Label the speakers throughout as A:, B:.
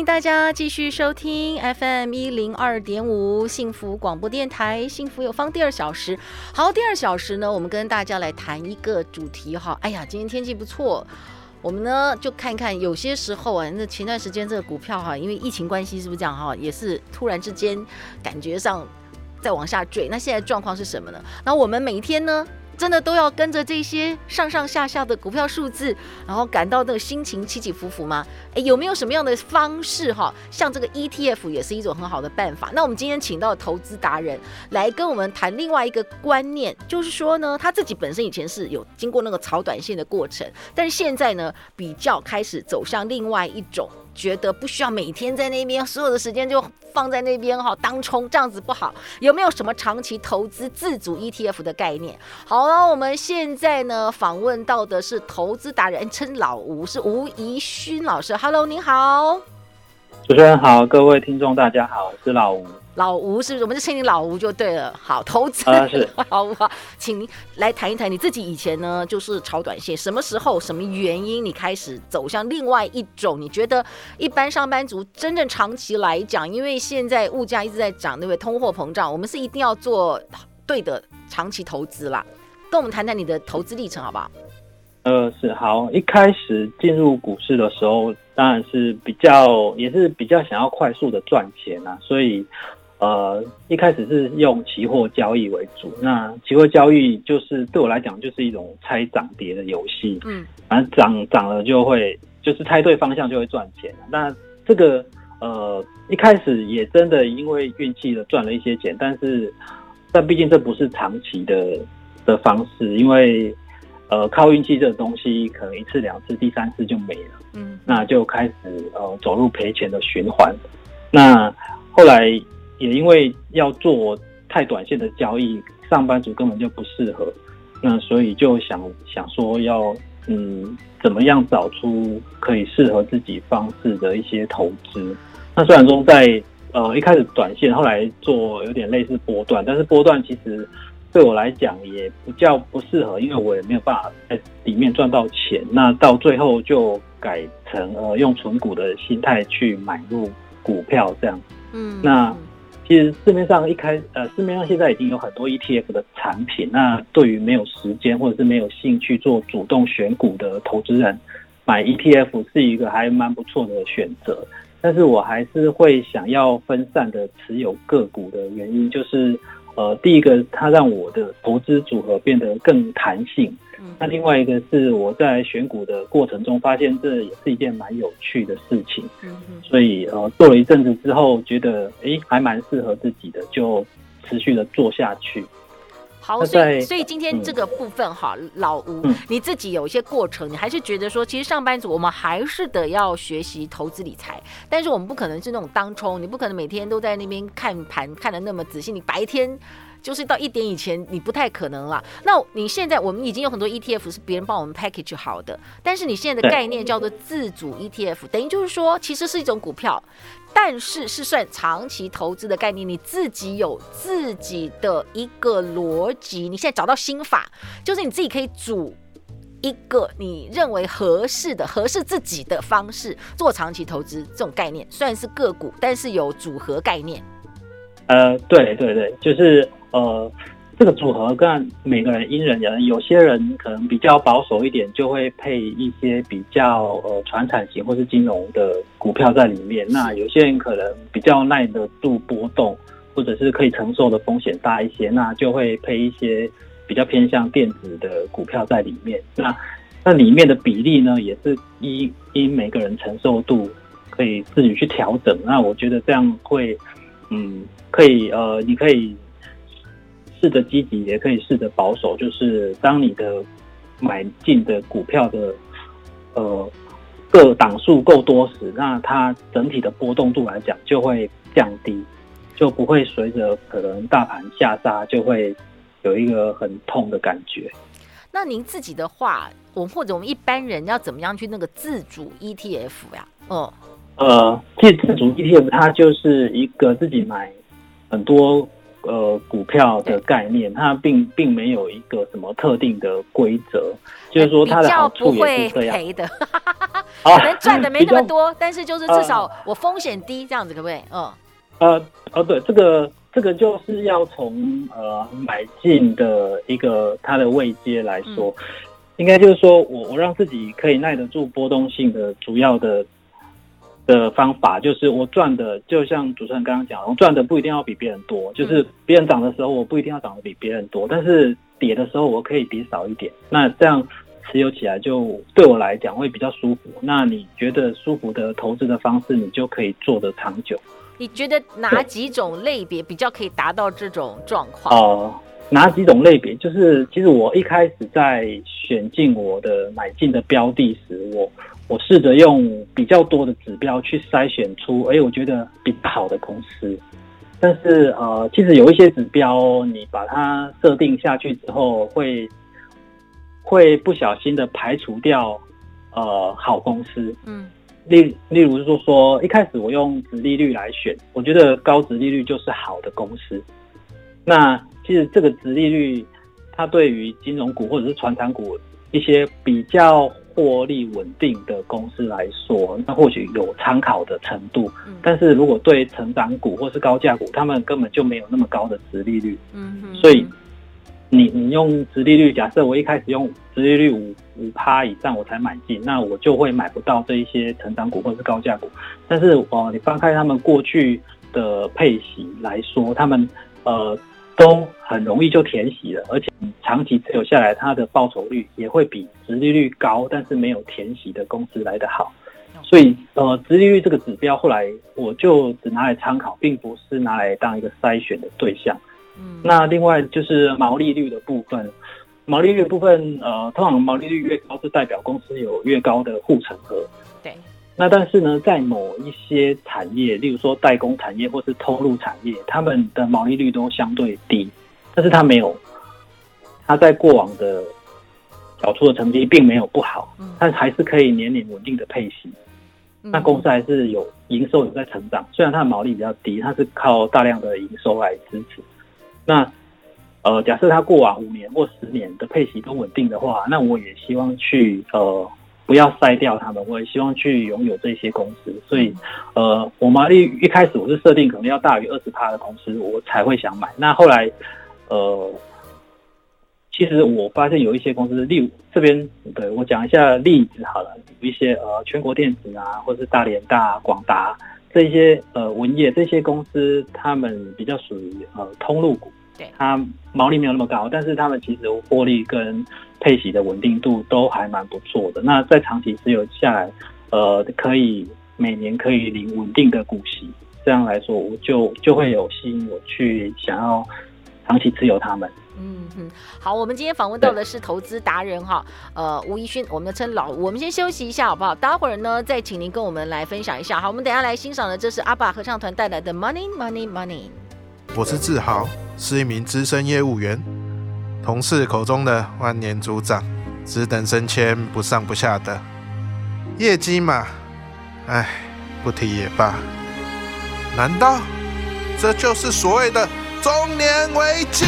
A: 迎大家继续收听 FM 一零二点五幸福广播电台，幸福有方第二小时。好，第二小时呢，我们跟大家来谈一个主题哈。哎呀，今天天气不错，我们呢就看看，有些时候啊，那前段时间这个股票哈，因为疫情关系，是不是这样哈，也是突然之间感觉上在往下坠。那现在状况是什么呢？那我们每一天呢？真的都要跟着这些上上下下的股票数字，然后感到那个心情起起伏伏吗？诶，有没有什么样的方式哈？像这个 ETF 也是一种很好的办法。那我们今天请到投资达人来跟我们谈另外一个观念，就是说呢，他自己本身以前是有经过那个炒短线的过程，但是现在呢，比较开始走向另外一种。觉得不需要每天在那边，所有的时间就放在那边哈，当冲这样子不好。有没有什么长期投资自主 ETF 的概念？好了，我们现在呢访问到的是投资达人，称老吴，是吴怡勋老师。Hello，您好，
B: 主持人好，各位听众大家好，我是老吴。
A: 老吴是不是？我们就称你老吴就对了。好，投资、
B: 啊、是
A: 老吴，请您来谈一谈你自己以前呢，就是炒短线，什么时候、什么原因你开始走向另外一种？你觉得一般上班族真正长期来讲，因为现在物价一直在涨，对不对？通货膨胀，我们是一定要做对的长期投资啦。跟我们谈谈你的投资历程，好不好？
B: 呃，是好。一开始进入股市的时候，当然是比较，也是比较想要快速的赚钱啊，所以。呃，一开始是用期货交易为主。那期货交易就是对我来讲，就是一种猜涨跌的游戏。嗯，反正涨涨了就会，就是猜对方向就会赚钱。那这个呃，一开始也真的因为运气的赚了一些钱，但是但毕竟这不是长期的的方式，因为呃靠运气这个东西，可能一次两次，第三次就没了。嗯，那就开始呃走入赔钱的循环。那后来。也因为要做太短线的交易，上班族根本就不适合，那所以就想想说要嗯怎么样找出可以适合自己方式的一些投资。那虽然说在呃一开始短线，后来做有点类似波段，但是波段其实对我来讲也不叫不适合，因为我也没有办法在里面赚到钱。那到最后就改成呃用存股的心态去买入股票这样。嗯，那。其实市面上一开呃，市面上现在已经有很多 ETF 的产品。那对于没有时间或者是没有兴趣做主动选股的投资人，买 ETF 是一个还蛮不错的选择。但是我还是会想要分散的持有个股的原因，就是呃，第一个它让我的投资组合变得更弹性。那另外一个是我在选股的过程中发现，这也是一件蛮有趣的事情。所以呃，做了一阵子之后，觉得诶还蛮适合自己的，就持续的做下去。
A: 好，所以所以今天这个部分哈，嗯、老吴，你自己有一些过程，你还是觉得说，其实上班族我们还是得要学习投资理财，但是我们不可能是那种当冲，你不可能每天都在那边看盘看的那么仔细，你白天。就是到一点以前，你不太可能了。那你现在我们已经有很多 ETF 是别人帮我们 package 好的，但是你现在的概念叫做自主 ETF，等于就是说其实是一种股票，但是是算长期投资的概念。你自己有自己的一个逻辑，你现在找到心法，就是你自己可以组一个你认为合适的、合适自己的方式做长期投资。这种概念虽然是个股，但是有组合概念。
B: 呃，对对对，就是。呃，这个组合跟每个人因人而异，有些人可能比较保守一点，就会配一些比较呃传产型或是金融的股票在里面。那有些人可能比较耐得住波动，或者是可以承受的风险大一些，那就会配一些比较偏向电子的股票在里面。那那里面的比例呢，也是依因每个人承受度可以自己去调整。那我觉得这样会，嗯，可以呃，你可以。试着积极，也可以试着保守。就是当你的买进的股票的呃个档数够多时，那它整体的波动度来讲就会降低，就不会随着可能大盘下杀就会有一个很痛的感觉。
A: 那您自己的话，我或者我们一般人要怎么样去那个自主 ETF 呀？哦，
B: 呃，其实自主 ETF 它就是一个自己买很多呃股票的概念，它并并没有一个什么特定的规则，就是说它的好处也是这样。赔的，可能赚的没那么多，但是就是至少我风险低，这样子可不可以？嗯，呃，哦，对，这个。这个就是要从呃买进的一个它的位阶来说，嗯、应该就是说我我让自己可以耐得住波动性的主要的的方法，就是我赚的就像主持人刚刚讲，我赚的不一定要比别人多，就是别人涨的时候我不一定要涨得比别人多，但是跌的时候我可以跌少一点，那这样持有起来就对我来讲会比较舒服。那你觉得舒服的投资的方式，你就可以做得长久。
A: 你觉得哪几种类别比较可以达到这种状况？
B: 哦、呃，哪几种类别？就是其实我一开始在选进我的买进的标的时，我我试着用比较多的指标去筛选出，哎，我觉得比较好的公司。但是呃，其实有一些指标，你把它设定下去之后，会会不小心的排除掉呃好公司。嗯。例例如说说，一开始我用殖利率来选，我觉得高值利率就是好的公司。那其实这个值利率，它对于金融股或者是传产股一些比较获利稳定的公司来说，那或许有参考的程度。但是如果对成长股或是高价股，他们根本就没有那么高的殖利率。嗯哼。所以。你你用殖利率，假设我一开始用殖利率五五趴以上我才买进，那我就会买不到这一些成长股或是高价股。但是哦、呃，你翻开他们过去的配息来说，他们呃都很容易就填息了，而且长期持有下来，它的报酬率也会比殖利率高，但是没有填息的公司来得好。所以呃，殖利率这个指标后来我就只拿来参考，并不是拿来当一个筛选的对象。嗯，那另外就是毛利率的部分，毛利率的部分，呃，通常毛利率越高，是代表公司有越高的护城河。对。那但是呢，在某一些产业，例如说代工产业或是通路产业，他们的毛利率都相对低，但是它没有，它在过往的缴出的成绩并没有不好，但还是可以年年稳定的配息。那公司还是有营收有在成长，虽然它的毛利比较低，它是靠大量的营收来支持。那，呃，假设它过往五年或十年的配息都稳定的话，那我也希望去呃不要筛掉他们，我也希望去拥有这些公司。所以，呃，我毛利一开始我是设定可能要大于二十趴的公司，我才会想买。那后来，呃，其实我发现有一些公司，例如这边对我讲一下例子好了，有一些呃全国电子啊，或是大连大、广达这些呃文业这些公司，他们比较属于呃通路股。它毛利没有那么高，但是他们其实获利跟配息的稳定度都还蛮不错的。那在长期持有下来，呃，可以每年可以领稳定的股息，这样来说，我就就会有吸引我去想要长期持有他们。
A: 嗯哼，好，我们今天访问到的是投资达人哈，呃，吴怡勋，我们的称老。我们先休息一下好不好？待会儿呢，再请您跟我们来分享一下。好，我们等一下来欣赏的，这是阿爸合唱团带来的 Money Money Money。
C: 我是志豪，是一名资深业务员，同事口中的万年组长，只等升迁，不上不下的业绩嘛，唉，不提也罢。难道这就是所谓的中年危机？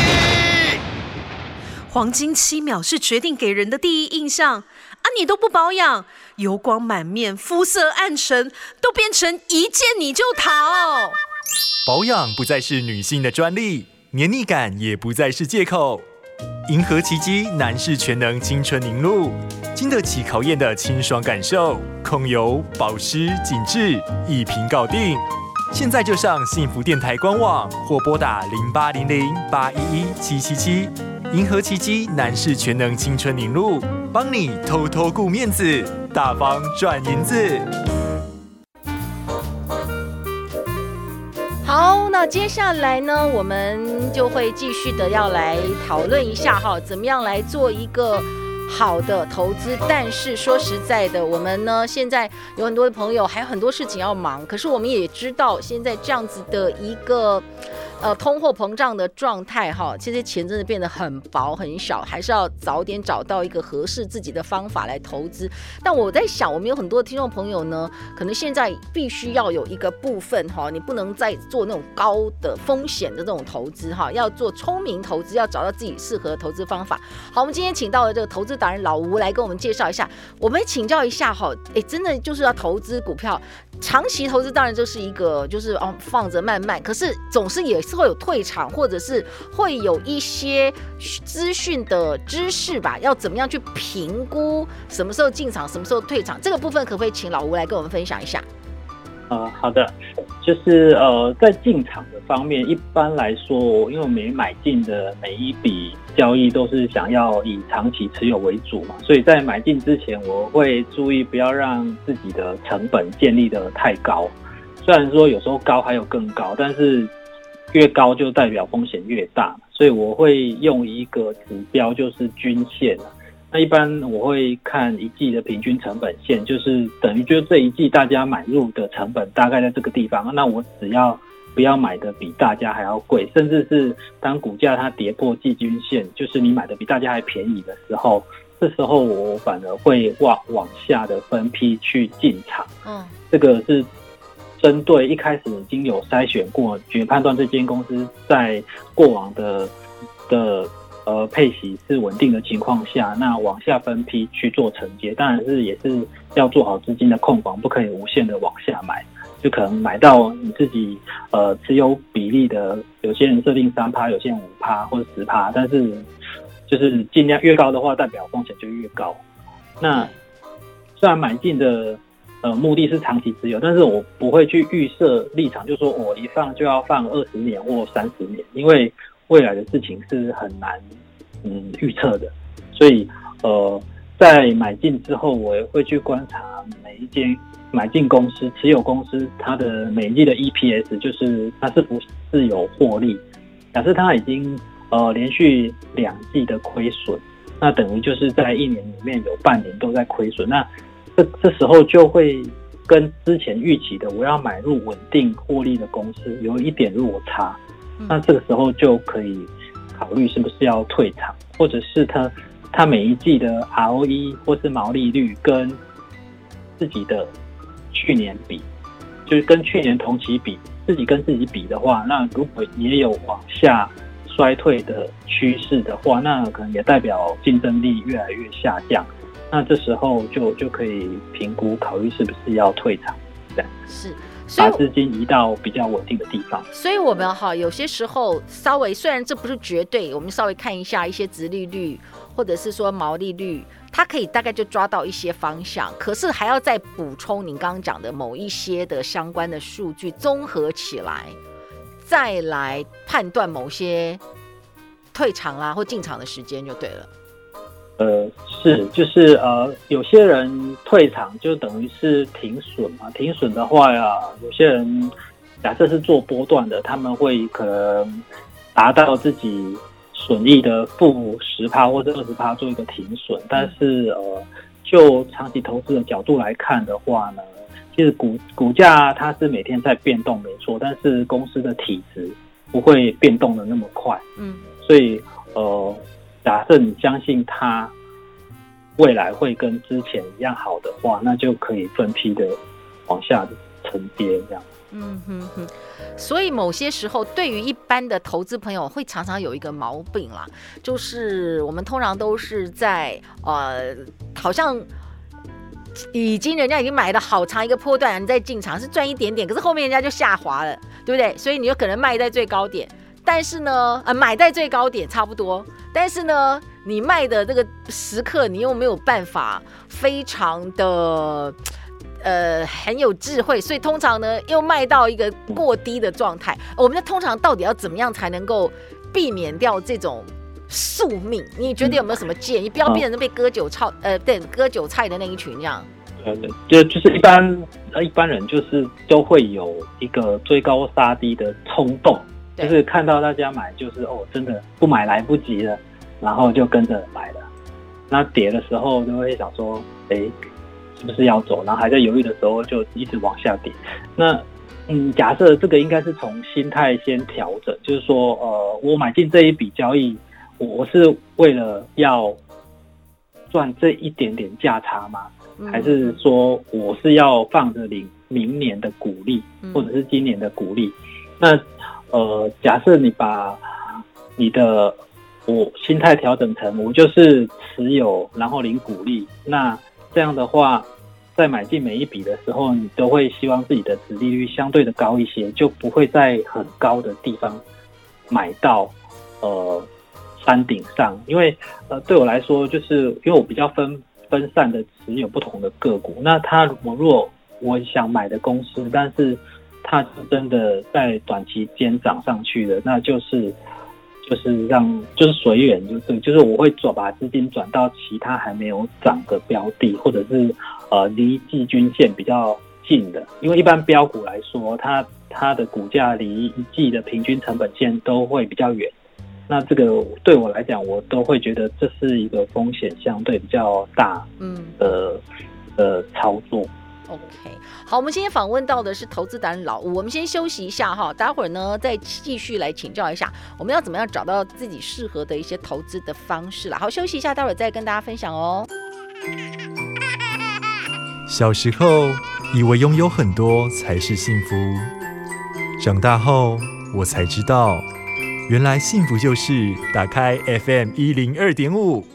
D: 黄金七秒是决定给人的第一印象啊！你都不保养，油光满面，肤色暗沉，都变成一见你就逃。
E: 保养不再是女性的专利，黏腻感也不再是借口。银河奇迹男士全能青春凝露，经得起考验的清爽感受，控油、保湿、紧致，一瓶搞定。现在就上幸福电台官网或拨打零八零零八一一七七七。银河奇迹男士全能青春凝露，帮你偷偷顾面子，大方赚银子。
A: 那接下来呢，我们就会继续的要来讨论一下哈，怎么样来做一个好的投资。但是说实在的，我们呢现在有很多的朋友，还有很多事情要忙。可是我们也知道，现在这样子的一个。呃，通货膨胀的状态哈，其实钱真的变得很薄很小，还是要早点找到一个合适自己的方法来投资。但我在想，我们有很多听众朋友呢，可能现在必须要有一个部分哈，你不能再做那种高的风险的这种投资哈，要做聪明投资，要找到自己适合的投资方法。好，我们今天请到了这个投资达人老吴来跟我们介绍一下，我们请教一下哈，哎，真的就是要投资股票。长期投资当然就是一个，就是哦放着慢慢，可是总是也是会有退场，或者是会有一些资讯的知识吧，要怎么样去评估什么时候进场，什么时候退场，这个部分可不可以请老吴来跟我们分享一下？
B: 呃，好的，就是呃，在进场的方面，一般来说，因为我们买进的每一笔交易都是想要以长期持有为主嘛，所以在买进之前，我会注意不要让自己的成本建立得太高。虽然说有时候高还有更高，但是越高就代表风险越大，所以我会用一个指标，就是均线。那一般我会看一季的平均成本线，就是等于就是这一季大家买入的成本大概在这个地方。那我只要不要买的比大家还要贵，甚至是当股价它跌破季均线，就是你买的比大家还便宜的时候，这时候我反而会往往下的分批去进场。嗯，这个是针对一开始已经有筛选过，去判断这间公司在过往的的。呃，配息是稳定的情况下，那往下分批去做承接，当然是也是要做好资金的控管，不可以无限的往下买，就可能买到你自己呃持有比例的，有些人设定三趴，有些人五趴或者十趴，但是就是尽量越高的话，代表风险就越高。那虽然买进的呃目的是长期持有，但是我不会去预设立场，就说我一放就要放二十年或三十年，因为。未来的事情是很难嗯预测的，所以呃在买进之后，我也会去观察每一间买进公司持有公司它的每一季的 EPS，就是它是不是有获利。假设它已经呃连续两季的亏损，那等于就是在一年里面有半年都在亏损，那这这时候就会跟之前预期的我要买入稳定获利的公司有一点落差。那这个时候就可以考虑是不是要退场，或者是他他每一季的 ROE 或是毛利率跟自己的去年比，就是跟去年同期比，自己跟自己比的话，那如果也有往下衰退的趋势的话，那可能也代表竞争力越来越下降。那这时候就就可以评估考虑是不是要退场，这样
A: 是。
B: 把资金移到比较稳定的地方，
A: 所以我们哈有些时候稍微，虽然这不是绝对，我们稍微看一下一些殖利率或者是说毛利率，它可以大概就抓到一些方向，可是还要再补充您刚刚讲的某一些的相关的数据，综合起来再来判断某些退场啦或进场的时间就对了。
B: 呃，是，就是呃，有些人退场就等于是停损嘛。停损的话呀，有些人假设是做波段的，他们会可能达到自己损益的负十趴或者二十趴做一个停损。但是呃，就长期投资的角度来看的话呢，其实股股价它是每天在变动没错，但是公司的体质不会变动的那么快。嗯，所以呃。假设你相信它未来会跟之前一样好的话，那就可以分批的往下承接这样。
A: 嗯哼哼，所以某些时候，对于一般的投资朋友，会常常有一个毛病啦，就是我们通常都是在呃，好像已经人家已经买了好长一个波段，你再进场是赚一点点，可是后面人家就下滑了，对不对？所以你有可能卖在最高点，但是呢，呃，买在最高点差不多。但是呢，你卖的这个时刻，你又没有办法非常的呃很有智慧，所以通常呢又卖到一个过低的状态。我们通常到底要怎么样才能够避免掉这种宿命？你觉得有没有什么建议？不要变成被割韭菜，呃，对，割韭菜的那一群这样。
B: 呃，就就是一般呃一般人就是都会有一个追高杀低的冲动。就是看到大家买，就是哦，真的不买来不及了，然后就跟着买了。那跌的时候就会想说，哎，是不是要走？然后还在犹豫的时候就一直往下跌。那嗯，假设这个应该是从心态先调整，就是说，呃，我买进这一笔交易，我我是为了要赚这一点点价差吗？还是说我是要放着领明年的股利，或者是今年的股利？那呃，假设你把你的我心态调整成我就是持有，然后领股利，那这样的话，在买进每一笔的时候，你都会希望自己的殖利率相对的高一些，就不会在很高的地方买到呃山顶上。因为呃，对我来说，就是因为我比较分分散的持有不同的个股，那它我如果我想买的公司，但是它是真的在短期间涨上去的，那就是就是让就是随缘，就是就是我会转把资金转到其他还没有涨的标的，或者是呃离季均线比较近的，因为一般标股来说，它它的股价离一季的平均成本线都会比较远，那这个对我来讲，我都会觉得这是一个风险相对比较大嗯的呃操作。
A: OK，好，我们今天访问到的是投资达人老吴，我们先休息一下哈，待会儿呢再继续来请教一下，我们要怎么样找到自己适合的一些投资的方式啦。好，休息一下，待会儿再跟大家分享哦。
E: 小时候以为拥有很多才是幸福，长大后我才知道，原来幸福就是打开 FM 一零二点五。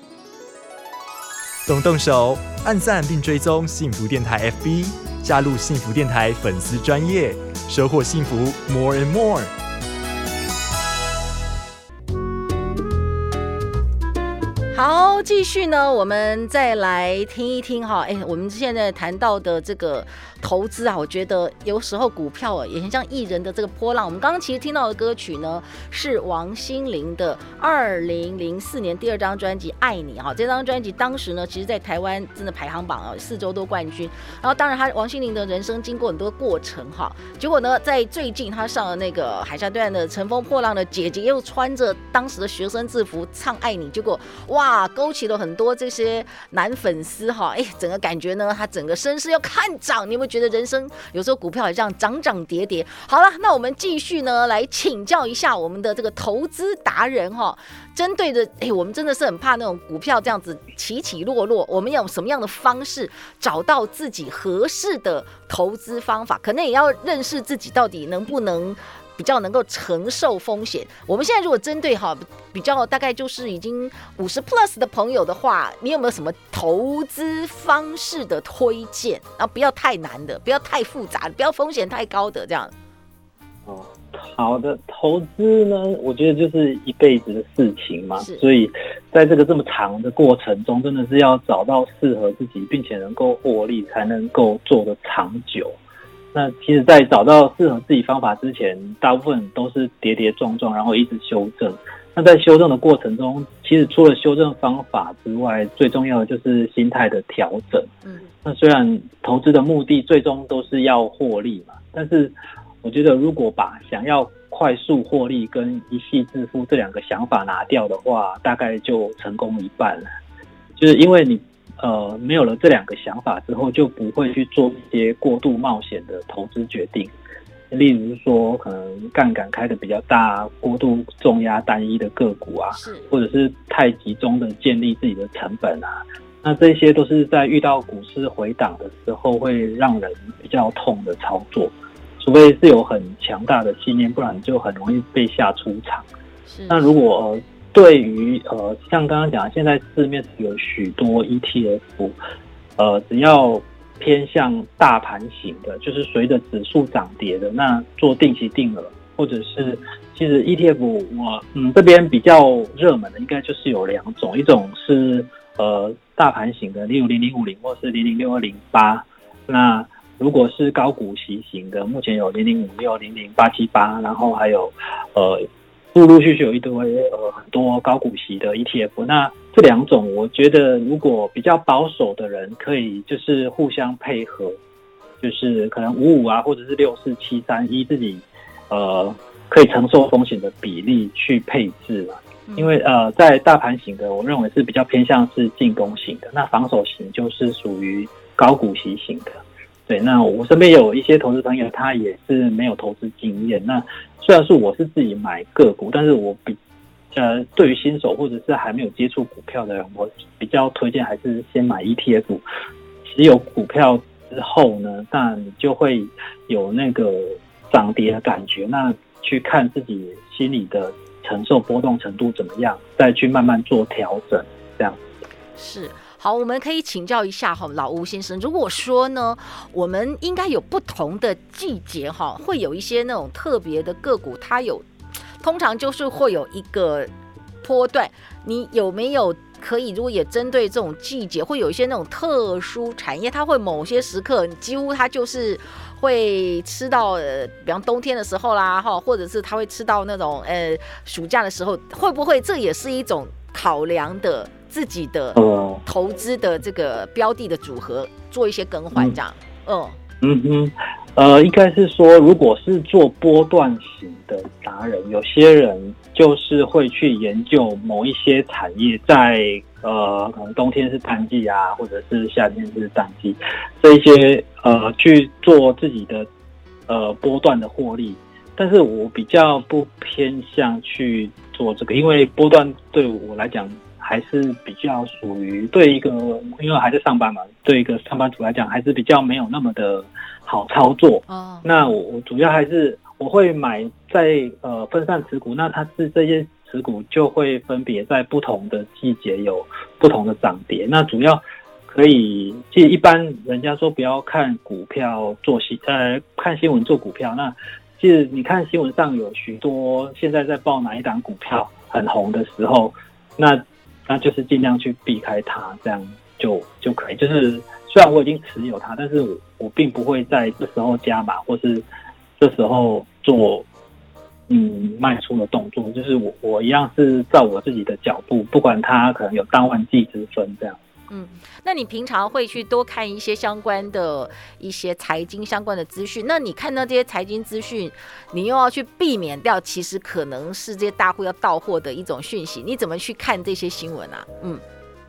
E: 动动手，按赞并追踪幸福电台 FB，加入幸福电台粉丝专业，收获幸福 more and more。
A: 好，继续呢，我们再来听一听哈，哎，我们现在谈到的这个。投资啊，我觉得有时候股票啊，也很像艺人的这个波浪。我们刚刚其实听到的歌曲呢，是王心凌的二零零四年第二张专辑《爱你》哈。这张专辑当时呢，其实在台湾真的排行榜啊，四周都冠军。然后当然，他王心凌的人生经过很多过程哈。结果呢，在最近他上了那个海峡对岸的乘风破浪的姐姐，又穿着当时的学生制服唱《爱你》，结果哇，勾起了很多这些男粉丝哈。哎，整个感觉呢，他整个声势要看涨，你有没有。觉得人生有时候股票也这样涨涨跌跌。好了，那我们继续呢，来请教一下我们的这个投资达人哈。针对的，哎，我们真的是很怕那种股票这样子起起落落。我们要用什么样的方式找到自己合适的投资方法？可能也要认识自己到底能不能。比较能够承受风险。我们现在如果针对哈比较大概就是已经五十 plus 的朋友的话，你有没有什么投资方式的推荐？然后不要太难的，不要太复杂的，不要风险太高的这样。
B: 哦，好的，投资呢，我觉得就是一辈子的事情嘛，所以在这个这么长的过程中，真的是要找到适合自己并且能够获利，才能够做得长久。那其实，在找到适合自己方法之前，大部分都是跌跌撞撞，然后一直修正。那在修正的过程中，其实除了修正方法之外，最重要的就是心态的调整。嗯，那虽然投资的目的最终都是要获利嘛，但是我觉得如果把想要快速获利跟一夕致富这两个想法拿掉的话，大概就成功一半了。就是因为你。呃，没有了这两个想法之后，就不会去做一些过度冒险的投资决定。例如说，可能杠杆开的比较大，过度重压单一的个股啊，或者是太集中的建立自己的成本啊，那这些都是在遇到股市回档的时候会让人比较痛的操作。除非是有很强大的信念，不然就很容易被吓出场。是，那如果，呃对于呃，像刚刚讲，现在市面有许多 ETF，呃，只要偏向大盘型的，就是随着指数涨跌的，那做定期定额，或者是其实 ETF 我嗯这边比较热门的，应该就是有两种，一种是呃大盘型的，例如零零五零或是零零六二零八，那如果是高股息型的，目前有零零五六、零零八七八，然后还有呃。陆陆续续有一堆呃很多高股息的 ETF，那这两种我觉得如果比较保守的人可以就是互相配合，就是可能五五啊或者是六四七三一自己呃可以承受风险的比例去配置了。因为呃，在大盘型的，我认为是比较偏向是进攻型的，那防守型就是属于高股息型的。对，那我身边有一些投资朋友，他也是没有投资经验。那虽然是我是自己买个股，但是我比呃，对于新手或者是还没有接触股票的人，我比较推荐还是先买 ETF。持有股票之后呢，那你就会有那个涨跌的感觉，那去看自己心里的承受波动程度怎么样，再去慢慢做调整，这样
A: 是。好，我们可以请教一下哈，老吴先生，如果说呢，我们应该有不同的季节哈，会有一些那种特别的个股，它有通常就是会有一个波段，你有没有可以？如果也针对这种季节，会有一些那种特殊产业，它会某些时刻你几乎它就是会吃到，呃，比方冬天的时候啦哈，或者是它会吃到那种呃暑假的时候，会不会这也是一种考量的？自己的投资的这个标的的组合做一些更换，这样，嗯
B: 嗯嗯，呃，应该是说，如果是做波段型的达人，有些人就是会去研究某一些产业在，在呃，可能冬天是淡季啊，或者是夏天是淡季，这一些呃去做自己的呃波段的获利。但是我比较不偏向去做这个，因为波段对我来讲。还是比较属于对一个，因为还在上班嘛，对一个上班族来讲，还是比较没有那么的好操作。哦，那我我主要还是我会买在呃分散持股，那它是这些持股就会分别在不同的季节有不同的涨跌。那主要可以，其实一般人家说不要看股票做新，呃，看新闻做股票。那其实你看新闻上有许多现在在报哪一档股票很红的时候，那。那就是尽量去避开它，这样就就可以。就是虽然我已经持有它，但是我我并不会在这时候加码，或是这时候做嗯卖出的动作。就是我我一样是照我自己的脚步，不管它可能有当万季之分这样。
A: 嗯，那你平常会去多看一些相关的一些财经相关的资讯？那你看到这些财经资讯，你又要去避免掉，其实可能是这些大户要到货的一种讯息。你怎么去看这些新闻啊？嗯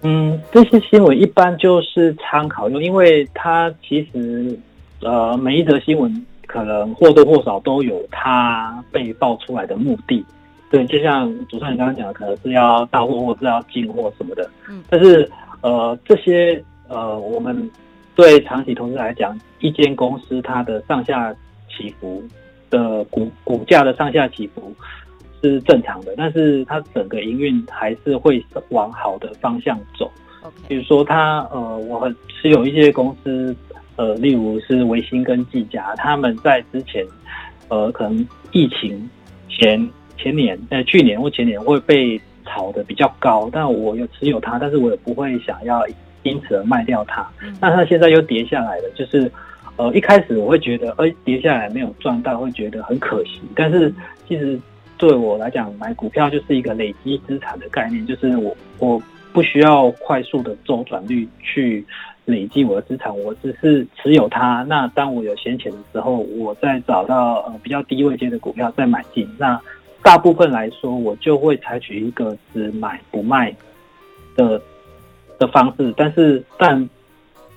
B: 嗯，这些新闻一般就是参考用，因为它其实呃每一则新闻可能或多或少都有它被爆出来的目的。对，就像主持人刚刚讲的，可能是要到货或是要进货什么的。嗯，但是。呃，这些呃，我们对长期投资来讲，一间公司它的上下起伏的股股价的上下起伏是正常的，但是它整个营运还是会往好的方向走。比如说它呃，我很持有一些公司，呃，例如是维新跟技嘉，他们在之前呃，可能疫情前前年呃，去年或前年会被。炒的比较高，但我有持有它，但是我也不会想要因此而卖掉它。那它现在又跌下来了，就是呃一开始我会觉得，哎、欸，跌下来没有赚到，会觉得很可惜。但是其实对我来讲，买股票就是一个累积资产的概念，就是我我不需要快速的周转率去累积我的资产，我只是持有它。那当我有闲钱的时候，我再找到呃比较低位阶的股票再买进。那大部分来说，我就会采取一个只买不卖的的方式。但是，但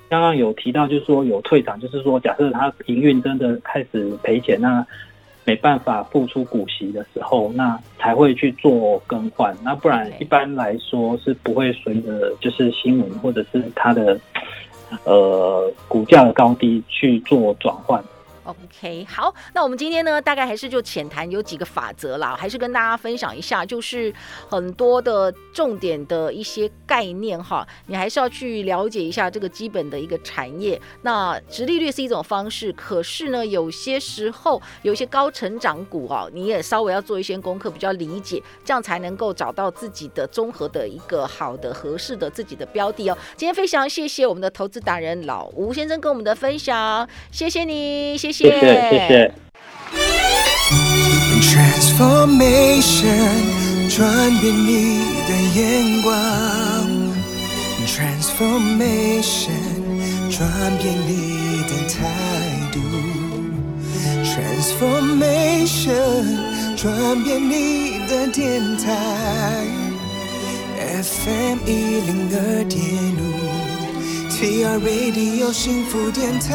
B: 刚刚有提到，就是说有退场，就是说，假设它营运真的开始赔钱，那没办法付出股息的时候，那才会去做更换。那不然，一般来说是不会随着就是新闻或者是它的呃股价的高低去做转换。
A: OK，好，那我们今天呢，大概还是就浅谈有几个法则啦，还是跟大家分享一下，就是很多的重点的一些概念哈，你还是要去了解一下这个基本的一个产业。那直利率是一种方式，可是呢，有些时候有一些高成长股哦，你也稍微要做一些功课，比较理解，这样才能够找到自己的综合的一个好的合适的自己的标的哦。今天非常谢谢我们的投资达人老吴先生跟我们的分享，谢谢你，谢。
B: 谢谢谢谢。Transformation，转变你的眼光。Transformation，转变你的态度。Transformation。
F: 转变你的电台，FM 一零二点五 Be our radio，幸福电台。